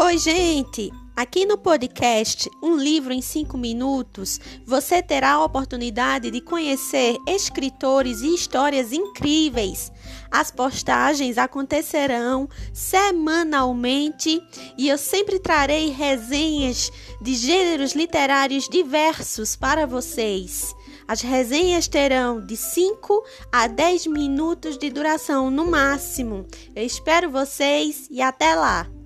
Oi, gente! Aqui no podcast Um Livro em 5 Minutos, você terá a oportunidade de conhecer escritores e histórias incríveis. As postagens acontecerão semanalmente e eu sempre trarei resenhas de gêneros literários diversos para vocês. As resenhas terão de 5 a 10 minutos de duração no máximo. Eu espero vocês e até lá!